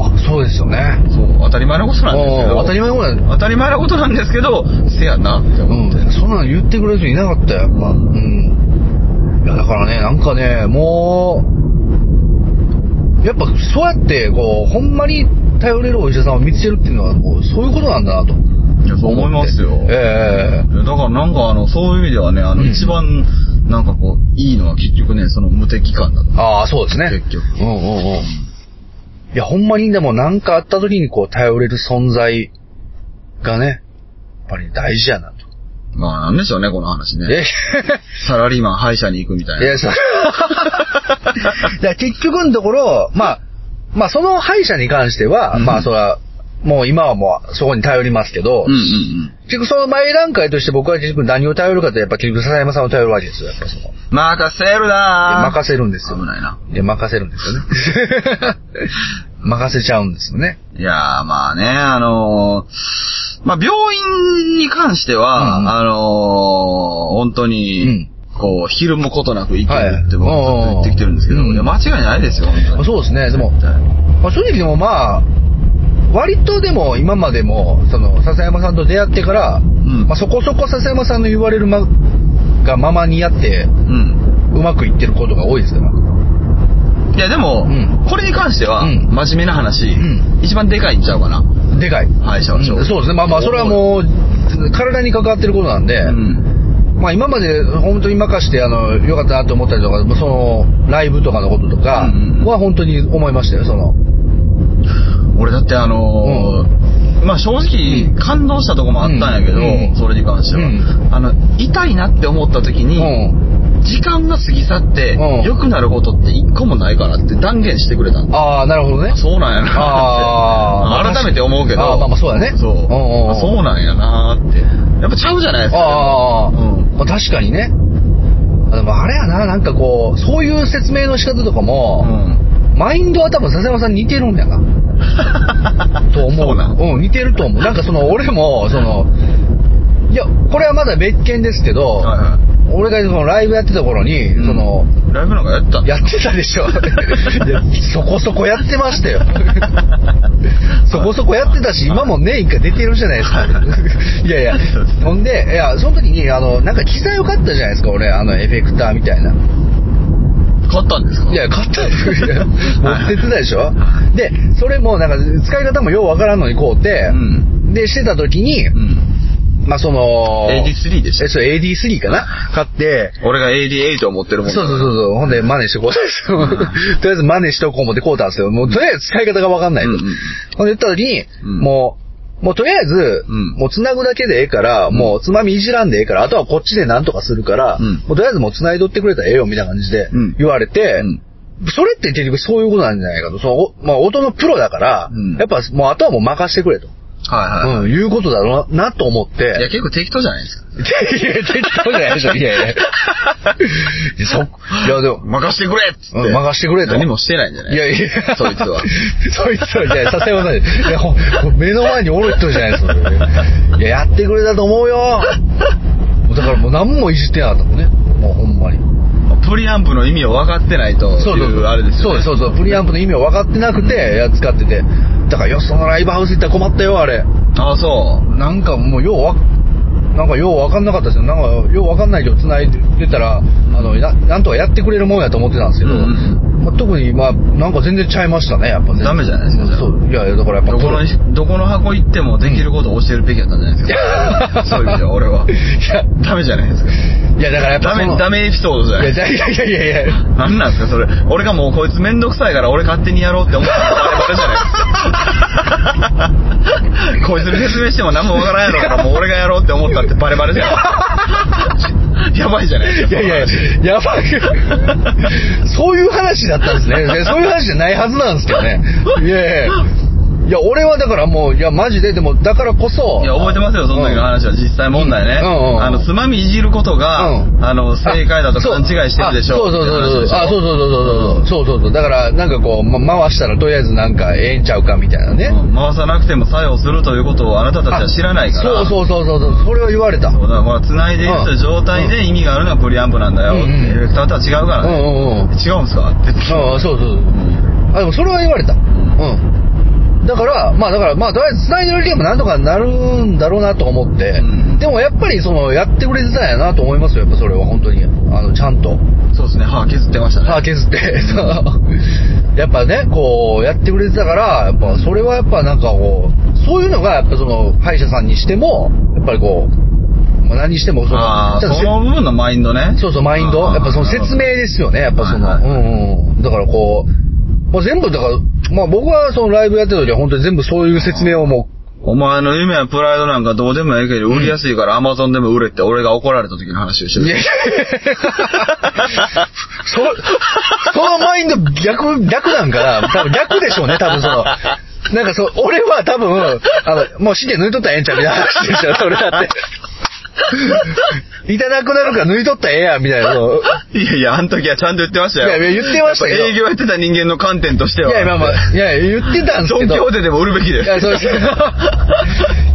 まあ、そうですよね。そう、当たり前のことなんですけど、当たり前のことなん当たり前のことなんですけど、せやなって思って。うん、そんなの言ってくれる人いなかったよ、やっぱ。うん。いや、だからね、なんかね、もう、やっぱそうやって、こう、ほんまに頼れるお医者さんを見つけるっていうのは、もう、そういうことなんだなと。いや、そう思いますよ。ええいやだからなんかあの、そういう意味ではね、あの、うん一番、なんかこう、いいのは結局ね、その無敵感だと。ああ、そうですね。結局うんうんうん。いや、ほんまにでもなんかあった時にこう、頼れる存在がね、やっぱり大事やなと。まあ、なんでしょうね、この話ね。えサラリーマン歯医者に行くみたいな。いや、そう。結局のところ、まあ、まあ、その歯医者に関しては、うんまあ、それは、もう今はもうそこに頼りますけど、うんうんうん。結局その前段階として僕は結局何を頼るかって、やっぱ結局笹山さんを頼るわけですよ、やっぱその。任せるなぁ任せるんですよ。危ないな。いや、任せるんですよね。任せちゃうんですよね。いやー、まあね、あのーまあ病院に関しては、うんうんあのー本当に、うんこう、ひるむことなく生きるって僕はいはずっと言ってきてるんですけど、うんいや、間違いないですよ、本当に。そうですね、でも、まあ、正直でもまあ、割とでも今までも、その、笹山さんと出会ってから、んまあ、そこそこ笹山さんの言われるま、がままにやって、うん。うまくいってることが多いですから。いや、でも、うんこれに関しては、うん真面目な話、ん一番でかいんちゃうかな。でかい。歯医者はうんそうですね。まあまあ、それはもう、体に関わってることなんで、うん。まあ今まで本当に任して、あの、良かったなと思ったりとか、その、ライブとかのこととかうんは本当に思いましたよ、その。俺だってあのーまあ正直感動したとこもあったんやけど、うんそれに関しては、うんあの、痛いなって思った時に、うん。時間が過ぎ去ってうん、良くなることって一個もないからって断言してくれたんだ。ああ、なるほどねあ。そうなんやなって。あー改めて思うけど。あーまあまあそうだねそう。うんうんうんあそうなんやなーって。やっぱちゃうじゃないですか。ああ、うんまあ確かにね。あでもあれやな、なんかこう、そういう説明の仕方とかうも、ん。マインドは多分笹山さんに似てるんやな。と思う。そううん、似てると思う。なんかその、俺も、その、いや、これはまだ別件ですけど、はいは俺がそのライブやってた頃に、い。その、うん、ライブなんかやったやってたでしょ。そこそこやってましたよ。そこそこやってたし、今も年一回出てるじゃないですか。いやいや、ほんで、いや、その時に、あの、なんか機材を買ったじゃないですか、俺、あの、エフェクターみたいな。買ったんですか？いや、買ったんですよ。持ってってたでしょ？で、それも、なんか、使い方もようわからんのに買うて、うん。で、してた時に、うん。まあ、その、AD3 でしたえ、そう、AD3 かな？買って、俺が AD8 を持ってるもんそうそうそうそう。ほんで、真似してこう。とりあえず真似しとこう思ってこうたんですよ。もう、とりあえず使い方がわかんないと。うんうんほんで言った時に、うんもう、もうとりあえず、うん。もう繋ぐだけでええから、もうつまみいじらんでええから、あとはこっちでなんとかするから、うん。もうとりあえずもう繋いどってくれたらええよ、みたいな感じでうん。言われて、うん。それって結局そういうことなんじゃないかと。その、おまあ、音のプロだから、うん。やっぱもうあとはもう任してくれと。はいはい。うん、いうことだろうな、と思って。いや、結構適当じゃないですか。いや、適当じゃないでしょ。いやいや。いやそ、いや、でも、任してくれっつって。うん任してくれと何もしてないんじゃない？いやいや、そいつは。そいつは、いや、笹山さん、いや、ほほ目の前におる人じゃないですか。いや、やってくれたと思うよ。だからもう何もいじってなかったもんね。もうほんまに。プリアンプの意味を分かってないとそうそういうあれですよね。そうそうそう。プリアンプの意味を分かってなくて、や使ってて。だから、よそのライブハウス行ったら困ったよ、あれ。ああ、そう。なんかもう、ようわ、なんかよう分かんなかったですよ。なんか、よう分かんないけど繋いでたら、あの、ななんとかやってくれるもんやと思ってたんですけど、うんうんまあ、特に、まあ、なんか全然ちゃいましたね、やっぱね。ダメじゃないですかじゃあそう。いやいや、だからやっぱどこの、どこの箱行ってもできることを教えるべきだったんじゃないですか。そういう意味では俺は。いや、ダメじゃないですか。いや、だからやっぱダメ、ダメエピソードじゃないいや、いやいやいやいや。なんなんですかそれ。俺がもうこいつめんどくさいから俺勝手にやろうって思ったらバレバレじゃないですか。こいつに説明しても何もわからんやろからもう俺がやろうって思ったってバレバレじゃないですか。やばいじゃないですか。いやいや、やばい。そういう話だったんですね。でそういう話じゃないはずなんですけどね。いやいや。いや、俺はだからもう、いや、マジで、でも、だからこそ。いや、覚えてますよ、その時の話は。実際問題ね。うんうんうんあの、つまみいじることが、うんあの、正解だと勘違いしてるでしょ。あそうそうそうそう。あ、そううそうそうそう。そうそうそう。だから、なんかこう、ま、回したらとりあえずなんかええんちゃうかみたいなね。ん回さなくても作用するということをあなたたちは知らないから。そうそうそうそうそれを言われた。そうだからほら、繋いでいる状態で意味があるのはプリアンプなんだよって。うんうんエフェクターとは違うからね。違うんすかって。ああ、そうそうそう。あ、でもそれは言われた。うん。だから、まあだから、まあとりあえず繋いでるゲームなんとかなるんだろうなと思って、うんでもやっぱりその、やってくれてたんやなと思いますよ、やっぱそれは本当に。あの、ちゃんと。そうですね、歯削ってましたね。歯削って、やっぱね、こう、やってくれてたから、やっぱそれはやっぱなんかこう、そういうのがやっぱその、歯医者さんにしても、やっぱりこう、まあ、何にしてもその、その部分のマインドね。そうそう、マインド。やっぱその説明ですよね。やっぱその、はいはいうんうん。だからこう、まあ、全部だから、まあ僕はそのライブやってる時は本当に全部そういう説明をもお前の夢やプライドなんかどうでもええけど、売りやすいからアマゾンでも売れって俺が怒られた時の話をしてう、る。いやいやそ、そのマインド逆、逆なんかな多分逆でしょうね、多分その。なんかそう、俺は多分、あの、もう死で抜いとったらええんちゃうみたいな話でしょ、それだって。いたなくなるから抜いとったらええやん、みたいな。いやいや、あの時はちゃんと言ってましたよ。いやいや言ってましたけどやっぱ営業やってた人間の観点としては。いや、まあまあ、いや、言ってたんですけど。ドンキホーテでも売るべきです。いや、そうです。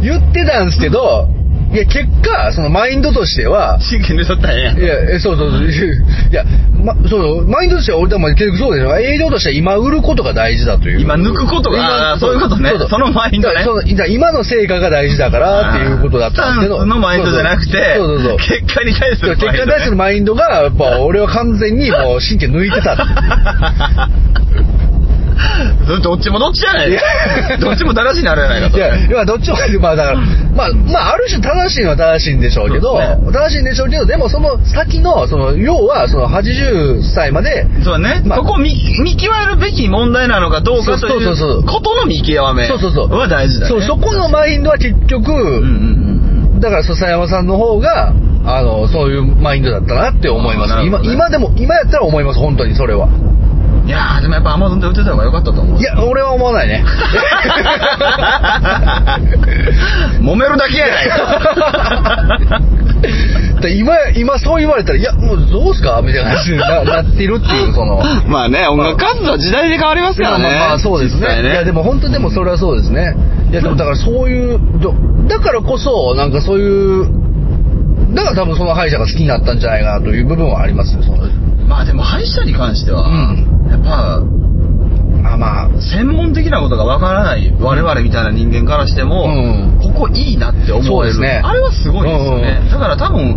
言ってたんですけど、いや、結果、そのマインドとしては、真剣に取ったらええやん。いや、えそうそうそう。いや、ま、そう、マインドとしては俺でも結局そうでしょ。営業としては今売ることが大事だという。今抜くことがそういうことねそのマインドねその今の成果が大事だからっていうことだったんですけど。スタンスのマインドじゃなくて、そうそうそう。結果に対する結果に対するマインドが、やっぱ俺は完全にもう 神経抜いてたっていう。どっちもどっちじゃないどっちも正しいなるやないかと。いや、いや、どっちも、まあだから、まあ、まあ、ある種正しいのは正しいんでしょうけど、ね正しいんでしょうけど、でもその先の、その、要は、その80歳まで、そうだね。まあそこを見見極めるべき問題なのかどうかといそうことの見極めそうそうそう。は大事だね。そう、そこのマインドは結局、うんうんうん。だから笹山さんの方が、あの、そういうマインドだったなって思います。ね今でも、今やったら思います、本当にそれは。いやー、でもやっぱアマゾンで売ってた方が良かったと思う。いや、俺は思わないね。揉めるだけやないか。で今、今そう言われたら、いや、もうどうすか？みたいな話にな なってるっていう、その。まあね、音楽活動は時代で変わりますからね。まあまあそうですね実際いやでも本当でもそれはそうですね。いやでもだからそういう、どだからこそ、なんかそういう、だから多分その歯医者が好きになったんじゃないかなという部分はありますよ、その。まあでも歯医者に関しては、うやっぱ、あ、まあ、専門的なことがわからない我々みたいな人間からしても、うん。ここいいなって思える、そうですね。あれはすごいですよね、うんだから多分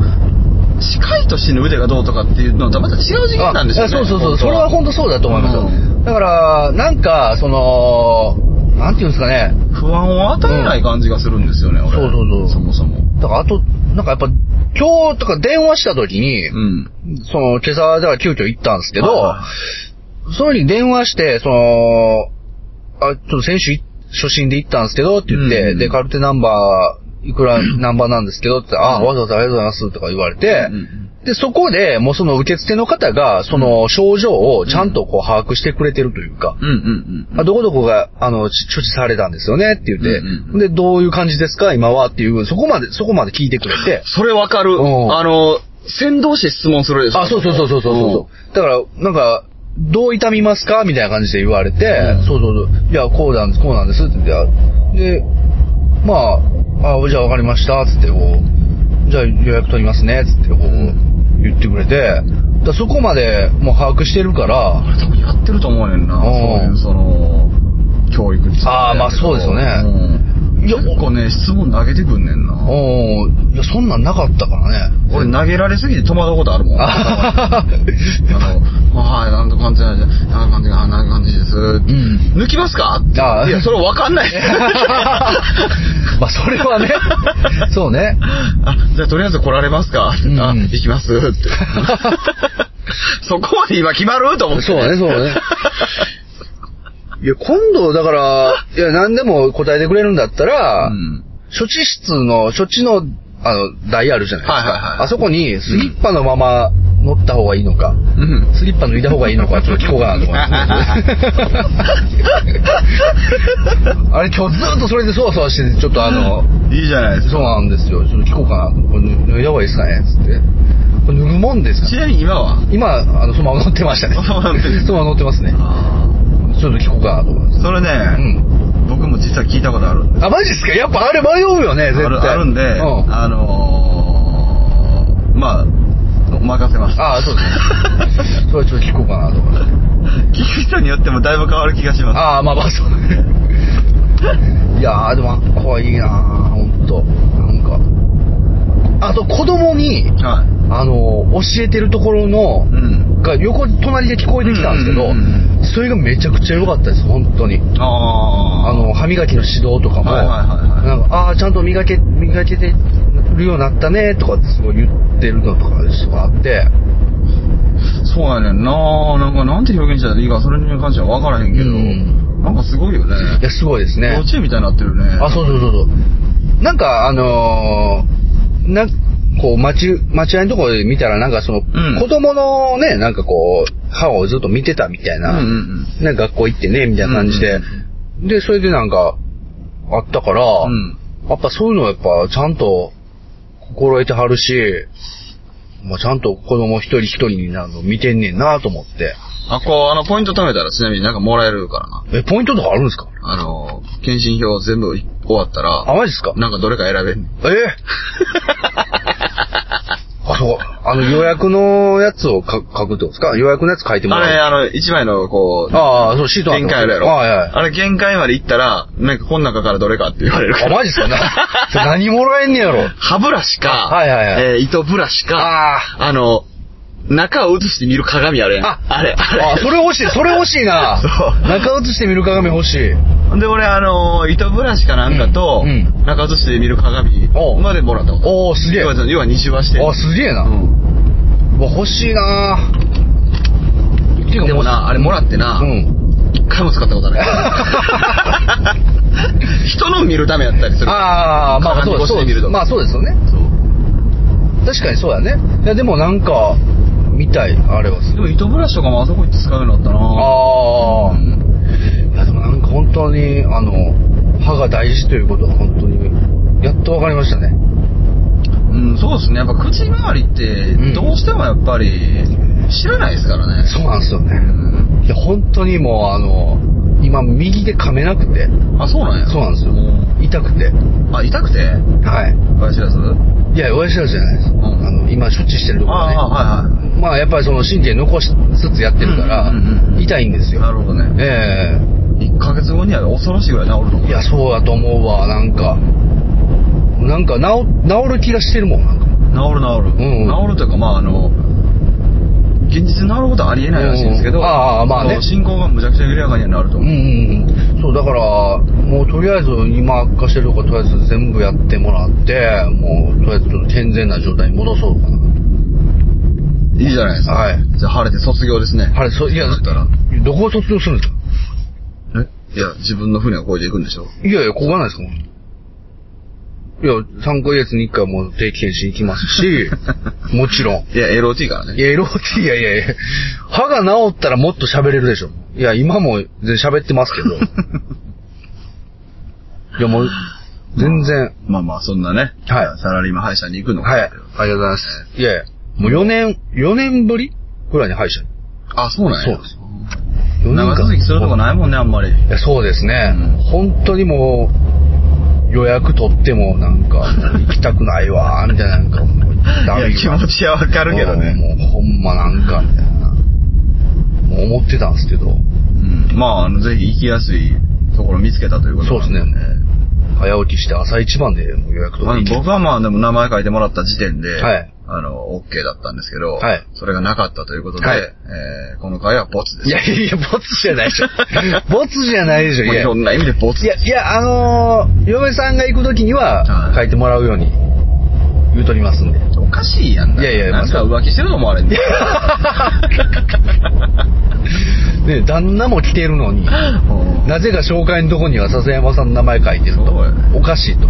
歯科医としての腕がどうとかっていうのとはまた違う次元なんですよねあそうそうそう、それは本当そうだと思いますよ。うん。だから、なんか、その、なんていうんですかね。不安を与えない感じがするんですよね、俺。そうそうそう。そもそも。だからあと、なんかやっぱ、今日とか電話した時に、うん。その、今朝、だから急遽行ったんですけど、はその時に電話して、その、あ、ちょっと先週い初心で行ったんですけどって言って、うんで、カルテナンバー、いくらナンバーなんですけどって言って、あ、わざわざありがとうございますとか言われて、で、そこで、もうその受付の方が、その症状をちゃんとこう把握してくれてるというか、どこどこが、あの、ち処置されたんですよねって言って、で、どういう感じですか今はっていう、そこまで、そこまで聞いてくれて、それわかる。うん。あの先導して質問するでしょ。あ、そうそうそうそうそうそう。だから、なんか、どう痛みますか？みたいな感じで言われて、うん。そうそうそう。いや、こうなんです、こうなんですって言って、で、まあ、あ、じゃあわかりました、つって、こう、じゃあ予約取りますね、つって、こう、言ってくれて、だそこまでもう把握してるから、あれ多分やってると思うねんな。うん。そういうその教育って。あーまあそうですよね。うんいや結構ね質問投げてくんねんなおーいや、そんなんなかったからね。俺投げられすぎて戸惑うことあるもん。ああの、はい、なんと感じなんで、なんか感じが、なんか感じです。ん抜きますか？あいや、それわかんない。まあ、それはね、そうね。あ、じゃあとりあえず来られますか、うんあ、行きますって。そこまで今決まる？と思って、そうね、そうね。いや、今度、だから、いや、何でも答えてくれるんだったら、うん。処置室の、処置の、あの、台あるじゃないですか。はいはいはいあそこにスリッパのまま乗った方がいいのか、うん。スリッパ脱いだ方がいいのか、ちょっと聞こうかなと思います。あれ今日ずっとそれでそわそわしてて、ちょっとあの、いいじゃないですそうか。なんですよ。ちょっと聞こうかな。これ脱いだ方がいいですかねつって。これ脱ぐもんですかちなみに今は？今、あの、そのまま乗ってましたね。そのまま乗ってますね。あちょっと聞こうかなと思います。ーそれね、うん。僕も実は聞いたことあるんで。あ、マジっすか？やっぱあれ迷うよね、絶対。あるあるんで、うんあのー、まあ、任せます。ああ、そうですね。それはちょっと聞こうかなと思って。聞く人によってもだいぶ変わる気がします。ああ、まあまあ、そうね。いやー、でもあっこはいいなー、ほんと。なんか。あと、子供に、はあの、教えてるところのい。、うん。が横、隣で聞こえてきたんですけどうんうんうん、それがめちゃくちゃ良かったです、本当に。ああの、歯磨きの指導とかも、はいはいはいはいなんか、ああ、ちゃんと磨け、磨けてるようになったね、とかってすごい言ってるのとかですとかあって、そうやねんななんかなんて表現したらいいか、それに関しては分からへんけど、うんなんかすごいよね。いや、すごいですね幼。稚園みたいになってるね。あ、そうそうそうそう。なんか、あのーな、こう、待ち、待合のところで見たら、なんかその、うん。子供のね、なんかこう、歯をずっと見てたみたいな、うんうんね、学校行ってね、みたいな感じで、うんで、それでなんか、あったから、うん。やっぱそういうのはやっぱ、ちゃんと、心得てはるし、まあ、ちゃんと子供一人一人になるの見てんねんなと思って。あ、こう、あの、ポイント貯めたらちなみになんかもらえるからな。え、ポイントとかあるんですか？あの、検診票全部終わったら、あ、マジですか？なんかどれか選べんねん。え？あ、そう。あの、予約のやつをか書くってことですか？予約のやつ書いてもあれ、らう。あの、一枚の、こう、ああ、そう、シート限界あるやろ。はいはい。あれ限界まで行ったら、なんかこの中からどれかって言われるかあ、ら。マジっすか？な何もらえんねやろ。歯ブラシか、はいはいはいえー糸ブラシか、ああの、中を映して見る鏡あるやん。ああれ、あれ。あ、それ欲しい、それ欲しいな。そう中映して見る鏡欲しい。で、俺、あの、糸ブラシかなんかと、うんうん中映して見る鏡までもらった。おー、すげえ。要は要は二周はしてる。あ、すげえな。ううわ欲しいな。でもな、あれもらってな、うん。一回も使ったことない。人の見るためやったりする。ああ、まあそうで見るとまあそうですよね。そう確かにそうやね。いや、でもなんか、見たい、あれはすごい。でも糸ブラシとかもあそこ行って使うようになったなああ、うんいやでもなんか本当に、あの、歯が大事ということは本当に、やっとわかりましたね。うん、そうですね。やっぱ口周りってうん、どうしてもやっぱり、知らないですからね。そうなんですよね。うんいや、本当にもう、あの、今、右で噛めなくて、あ、そうなんや。そうなんですようん。痛くて。あ、痛くて？はい。親知らずいや、親知らずじゃないです。んあの、今、処置してるところね。ああ、はいはい。まあ、やっぱりその神経残しつつやってるからうんうんうんう、ん痛いんですよ。なるほどね。え1ヶ月後には恐ろしいぐらい治るのえいや、そうだと思うわ、なんか。なんか、治、治る気がしてるもん、なんか。治る治る。うん治るというか、まああの、現実に治ることはありえないらしいんですけど、うんああまあね進行がむちゃくちゃ緩やかにはなるとうん思う。うんうん。そう、だから、もうとりあえず今悪化してるとことりあえず全部やってもらって、もうとりあえずちょっと健全な状態に戻そうかな。いいじゃないですか。はいじゃあ晴れて卒業ですね。あれ、そう、いや、だったら。どこを卒業するんですか？え？いや、自分の船を越えていくんでしょいやいや、ここがないですか？いや、3ヶ月に1回もう定期検診行きますし、もちろん。いや、LOT からね。いや、LOT、いやいやいや、歯が治ったらもっと喋れるでしょ。いや、今も全然喋ってますけど。いや、もう、全然。まあまあ、そんなね。はいサラリーマン歯医者に行くのか。はい。ありがとうございます。いやいや、もう4年、4年ぶりぐらいに歯医者に。あ、そうなんや。そうです4長続きするとこないもんね、あんまり。いや、そうですね。うん本当にもう、予約取ってもなんか、行きたくないわ、みたいな、なんかもう、ダメ気持ちはわかるけどね。もう、ほんまなんか、みたいな。もう思ってたんですけど、うん。まあ、あの、ぜひ行きやすいところ見つけたということそうですねね。早起きして朝一番で予約取まあって行僕はまあ、でも名前書いてもらった時点で、はいあの、OK だったんですけど、はいそれがなかったということで、はいえーこの回はボツです。いやいや、ボツじゃないでしょ。ボツじゃないでしょ。いろんな意味でボツいや、いや、あのー嫁さんが行くときにはは、い書いてもらうように言うとりますんで。おかしいやんな。いやいやなんか浮気してると思われん ねね、旦那も来てるのに、うんなぜか紹介のとこには笹山さんの名前書いてると。おかしいと。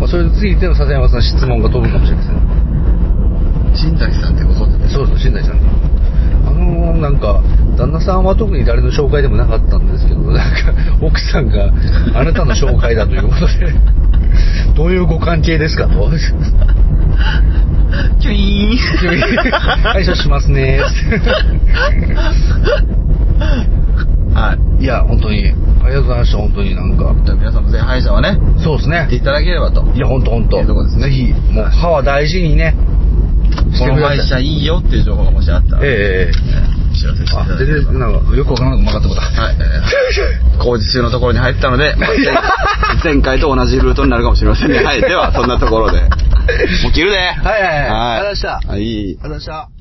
まあ、それについての笹山さん質問が飛ぶかもしれません。新崎さんってご存知ですそうそう、新谷さん。あのー、なんか、旦那さんは特に誰の紹介でもなかったんですけど、なんか、奥さんがあなたの紹介だということで、どういうご関係ですかと。キュイーン解消 しますね。はいや、本当に、ありがとうございました、本当になんか。い。じゃあ皆さんもぜひ歯医者はね、そうですね行って。いただければと。いや、本当本当いうとこですねぜひ、もう歯は大事にね、しこの。歯医者いいよっていう情報がもしあったら、えええお知らせしてただければ。全然、なんか、よくわからなく曲がったこと。はい、えー 工事中のところに入ったので、前回と同じルートになるかもしれませんね。はい、では、そんなところで。もう切るではいはいはいはい。ありがとうございましたはい。ありがとうございました。